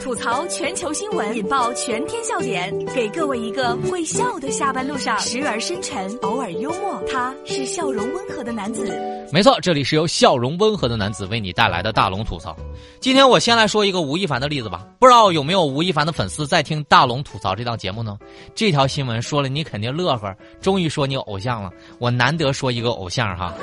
吐槽全球新闻，引爆全天笑点，给各位一个会笑的下班路上，时而深沉，偶尔幽默。他是笑容温和的男子。没错，这里是由笑容温和的男子为你带来的大龙吐槽。今天我先来说一个吴亦凡的例子吧。不知道有没有吴亦凡的粉丝在听大龙吐槽这档节目呢？这条新闻说了你肯定乐呵，终于说你偶像了。我难得说一个偶像哈。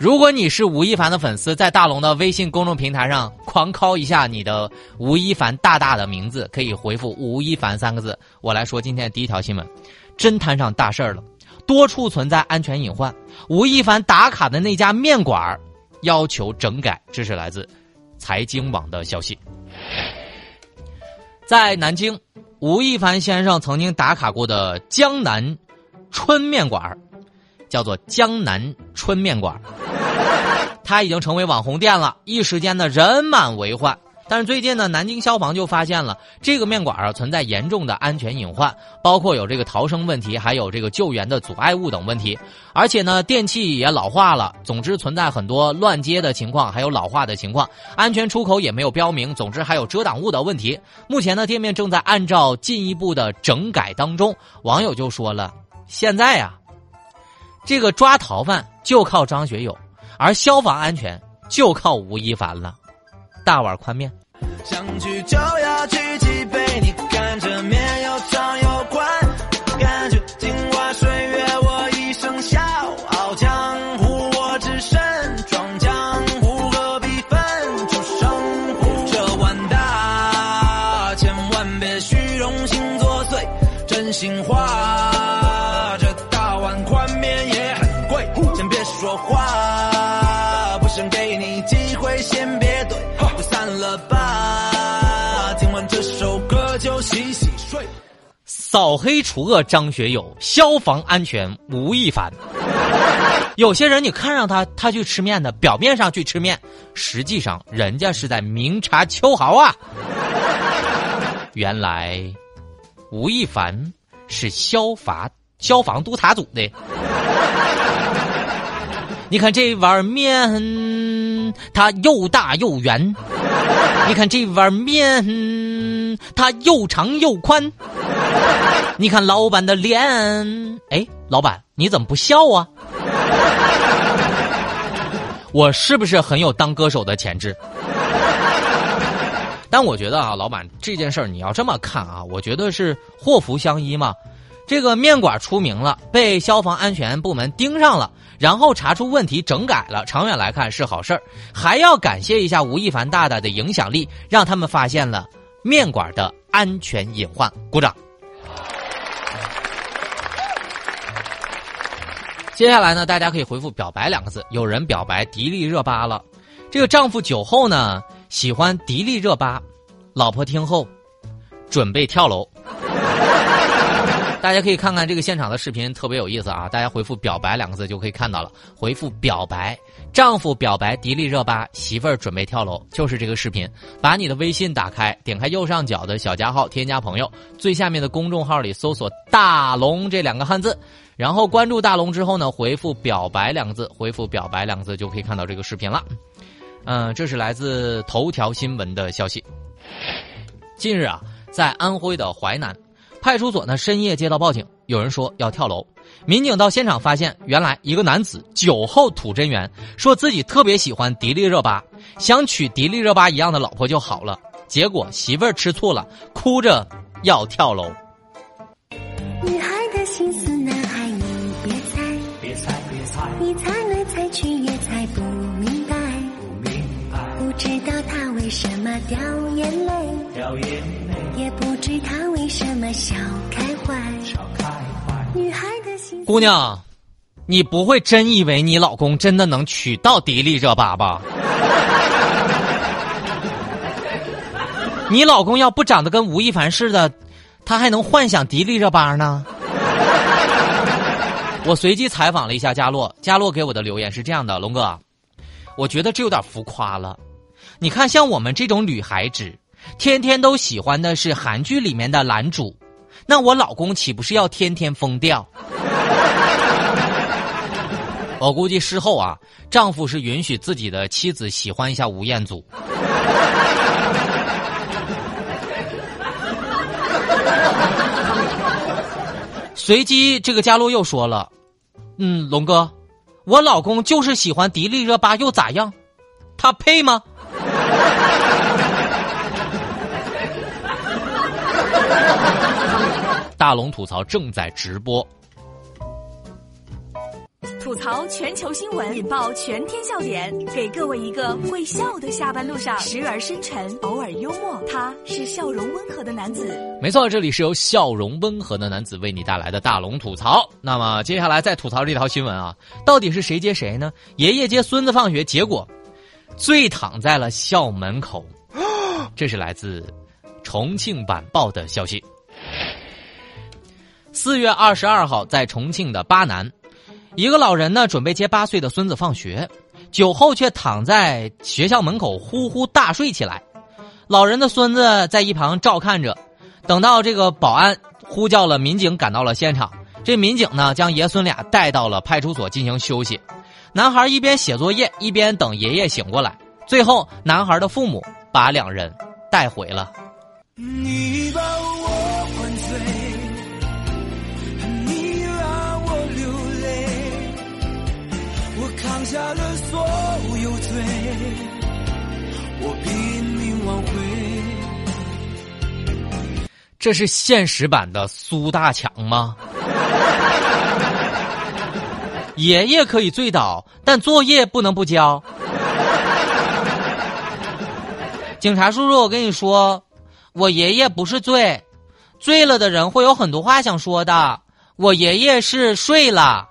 如果你是吴亦凡的粉丝，在大龙的微信公众平台上狂敲一下你的吴亦凡大大的名字，可以回复“吴亦凡”三个字。我来说今天第一条新闻，真摊上大事儿了，多处存在安全隐患。吴亦凡打卡的那家面馆要求整改，这是来自财经网的消息。在南京，吴亦凡先生曾经打卡过的江南春面馆叫做江南春面馆。它已经成为网红店了，一时间呢人满为患。但是最近呢，南京消防就发现了这个面馆啊存在严重的安全隐患，包括有这个逃生问题，还有这个救援的阻碍物等问题。而且呢，电器也老化了，总之存在很多乱接的情况，还有老化的情况。安全出口也没有标明，总之还有遮挡物的问题。目前呢，店面正在按照进一步的整改当中。网友就说了：“现在呀，这个抓逃犯就靠张学友。”而消防安全就靠吴亦凡了，大碗宽面。想去就要去几杯，你看着面又长又宽，感觉镜花水月我一生笑傲江湖，我只身闯江湖，何必分出胜负？这碗大，千万别虚荣心作祟，真心话，想给你机会，先别怼，就散了吧。听完这首歌就洗洗睡。扫黑除恶张学友，消防安全吴亦凡。有些人你看上他，他去吃面的，表面上去吃面，实际上人家是在明察秋毫啊。原来吴亦凡是消防消防督察组的。你看这碗面，它又大又圆。你看这碗面，它又长又宽。你看老板的脸，哎，老板你怎么不笑啊？我是不是很有当歌手的潜质？但我觉得啊，老板这件事儿你要这么看啊，我觉得是祸福相依嘛。这个面馆出名了，被消防安全部门盯上了，然后查出问题，整改了。长远来看是好事儿，还要感谢一下吴亦凡大大的影响力，让他们发现了面馆的安全隐患。鼓掌。接下来呢，大家可以回复“表白”两个字。有人表白迪丽热巴了，这个丈夫酒后呢喜欢迪丽热巴，老婆听后准备跳楼。大家可以看看这个现场的视频，特别有意思啊！大家回复“表白”两个字就可以看到了。回复“表白”，丈夫表白迪丽热巴，媳妇儿准备跳楼，就是这个视频。把你的微信打开，点开右上角的小加号，添加朋友，最下面的公众号里搜索“大龙”这两个汉字，然后关注大龙之后呢，回复“表白”两个字，回复“表白”两个字就可以看到这个视频了。嗯，这是来自头条新闻的消息。近日啊，在安徽的淮南。派出所呢深夜接到报警，有人说要跳楼。民警到现场发现，原来一个男子酒后吐真言，说自己特别喜欢迪丽热巴，想娶迪丽热巴一样的老婆就好了。结果媳妇儿吃醋了，哭着要跳楼。女孩的心思，男孩你别猜，别猜别猜，你猜来猜去也猜不明白，不明白，不知道他为什么掉眼泪，掉眼泪。也不知他为什么笑开怀。女孩的心。姑娘，你不会真以为你老公真的能娶到迪丽热巴吧？你老公要不长得跟吴亦凡似的，他还能幻想迪丽热巴呢？我随机采访了一下佳洛，佳洛给我的留言是这样的：龙哥，我觉得这有点浮夸了。你看，像我们这种女孩子。天天都喜欢的是韩剧里面的男主，那我老公岂不是要天天疯掉？我估计事后啊，丈夫是允许自己的妻子喜欢一下吴彦祖。随即，这个佳璐又说了：“嗯，龙哥，我老公就是喜欢迪丽热巴，又咋样？他配吗？”大龙吐槽正在直播。吐槽全球新闻，引爆全天笑点，给各位一个会笑的下班路上，时而深沉，偶尔幽默，他是笑容温和的男子。没错，这里是由笑容温和的男子为你带来的大龙吐槽。那么接下来再吐槽这条新闻啊，到底是谁接谁呢？爷爷接孙子放学，结果醉躺在了校门口。这是来自重庆晚报的消息。四月二十二号，在重庆的巴南。一个老人呢，准备接八岁的孙子放学，酒后却躺在学校门口呼呼大睡起来。老人的孙子在一旁照看着，等到这个保安呼叫了民警赶到了现场，这民警呢将爷孙俩带到了派出所进行休息。男孩一边写作业一边等爷爷醒过来，最后男孩的父母把两人带回了。你把我下了所有罪，我拼命挽回。这是现实版的苏大强吗？爷爷可以醉倒，但作业不能不交。警察叔叔，我跟你说，我爷爷不是醉，醉了的人会有很多话想说的。我爷爷是睡了。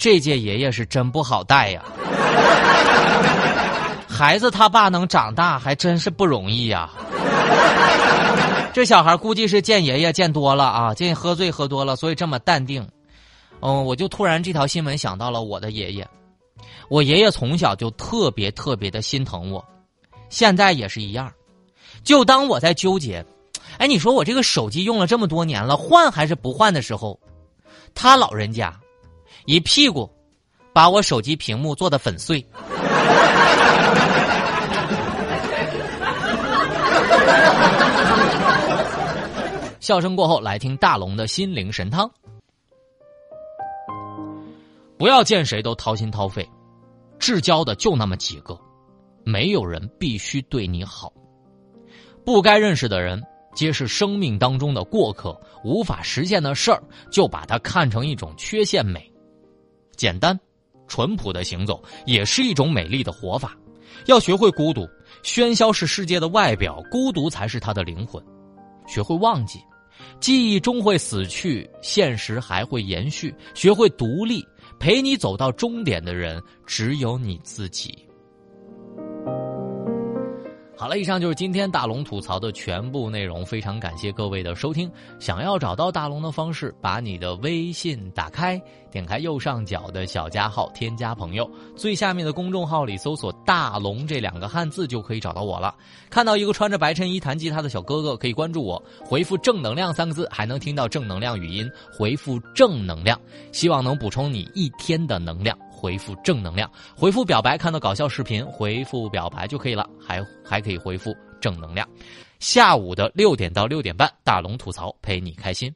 这届爷爷是真不好带呀！孩子他爸能长大还真是不容易呀。这小孩估计是见爷爷见多了啊，见喝醉喝多了，所以这么淡定。嗯，我就突然这条新闻想到了我的爷爷。我爷爷从小就特别特别的心疼我，现在也是一样。就当我在纠结，哎，你说我这个手机用了这么多年了，换还是不换的时候，他老人家。一屁股把我手机屏幕做的粉碎。笑声过后，来听大龙的心灵神汤。不要见谁都掏心掏肺，至交的就那么几个，没有人必须对你好。不该认识的人，皆是生命当中的过客，无法实现的事儿，就把它看成一种缺陷美。简单、淳朴的行走也是一种美丽的活法。要学会孤独，喧嚣是世界的外表，孤独才是他的灵魂。学会忘记，记忆终会死去，现实还会延续。学会独立，陪你走到终点的人只有你自己。好了，以上就是今天大龙吐槽的全部内容。非常感谢各位的收听。想要找到大龙的方式，把你的微信打开，点开右上角的小加号，添加朋友，最下面的公众号里搜索“大龙”这两个汉字就可以找到我了。看到一个穿着白衬衣弹吉他的小哥哥，可以关注我，回复“正能量”三个字，还能听到正能量语音。回复“正能量”，希望能补充你一天的能量。回复正能量，回复表白，看到搞笑视频，回复表白就可以了。还还可以回复正能量。下午的六点到六点半，大龙吐槽陪你开心。